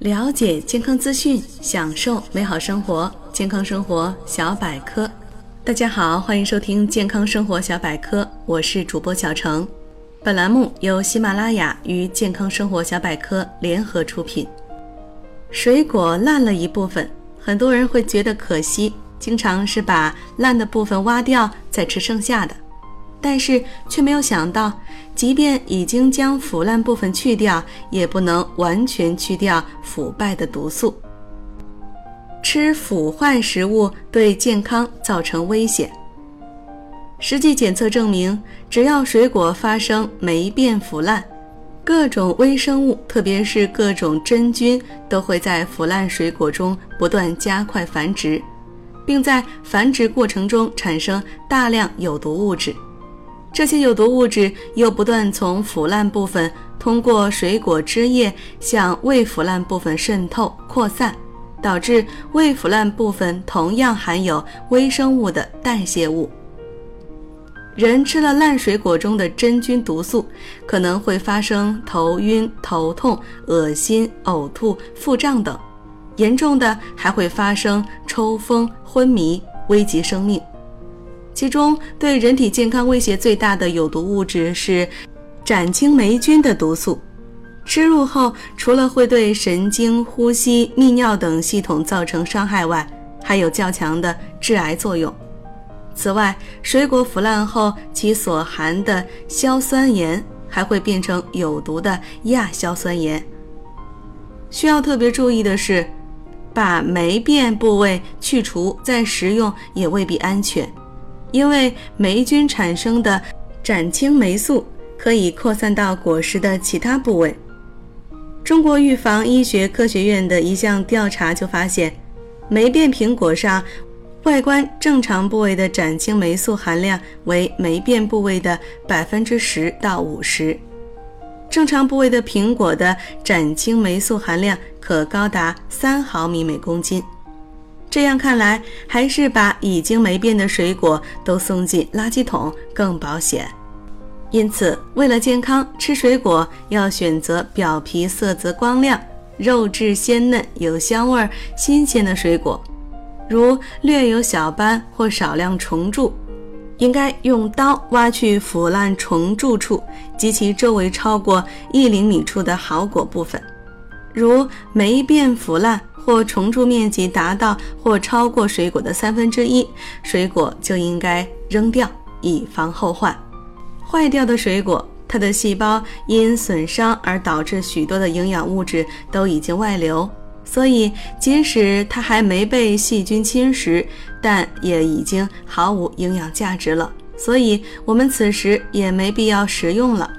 了解健康资讯，享受美好生活。健康生活小百科，大家好，欢迎收听健康生活小百科，我是主播小程。本栏目由喜马拉雅与健康生活小百科联合出品。水果烂了一部分，很多人会觉得可惜，经常是把烂的部分挖掉，再吃剩下的。但是却没有想到，即便已经将腐烂部分去掉，也不能完全去掉腐败的毒素。吃腐坏食物对健康造成危险。实际检测证明，只要水果发生霉变腐烂，各种微生物，特别是各种真菌，都会在腐烂水果中不断加快繁殖，并在繁殖过程中产生大量有毒物质。这些有毒物质又不断从腐烂部分通过水果汁液向未腐烂部分渗透扩散，导致未腐烂部分同样含有微生物的代谢物。人吃了烂水果中的真菌毒素，可能会发生头晕、头痛、恶心、呕吐、腹胀等，严重的还会发生抽风、昏迷，危及生命。其中对人体健康威胁最大的有毒物质是展青霉菌的毒素，吃入后除了会对神经、呼吸、泌尿等系统造成伤害外，还有较强的致癌作用。此外，水果腐烂后其所含的硝酸盐还会变成有毒的亚硝酸盐。需要特别注意的是，把霉变部位去除再食用也未必安全。因为霉菌产生的展青霉素可以扩散到果实的其他部位。中国预防医学科学院的一项调查就发现，霉变苹果上外观正常部位的展青霉素含量为霉变部位的百分之十到五十，正常部位的苹果的展青霉素含量可高达三毫米每公斤。这样看来，还是把已经霉变的水果都送进垃圾桶更保险。因此，为了健康，吃水果要选择表皮色泽光亮、肉质鲜嫩、有香味、新鲜的水果。如略有小斑或少量虫蛀，应该用刀挖去腐烂虫蛀处及其周围超过一厘米处的好果部分。如霉变腐烂。或虫蛀面积达到或超过水果的三分之一，水果就应该扔掉，以防后患。坏掉的水果，它的细胞因损伤而导致许多的营养物质都已经外流，所以即使它还没被细菌侵蚀，但也已经毫无营养价值了。所以我们此时也没必要食用了。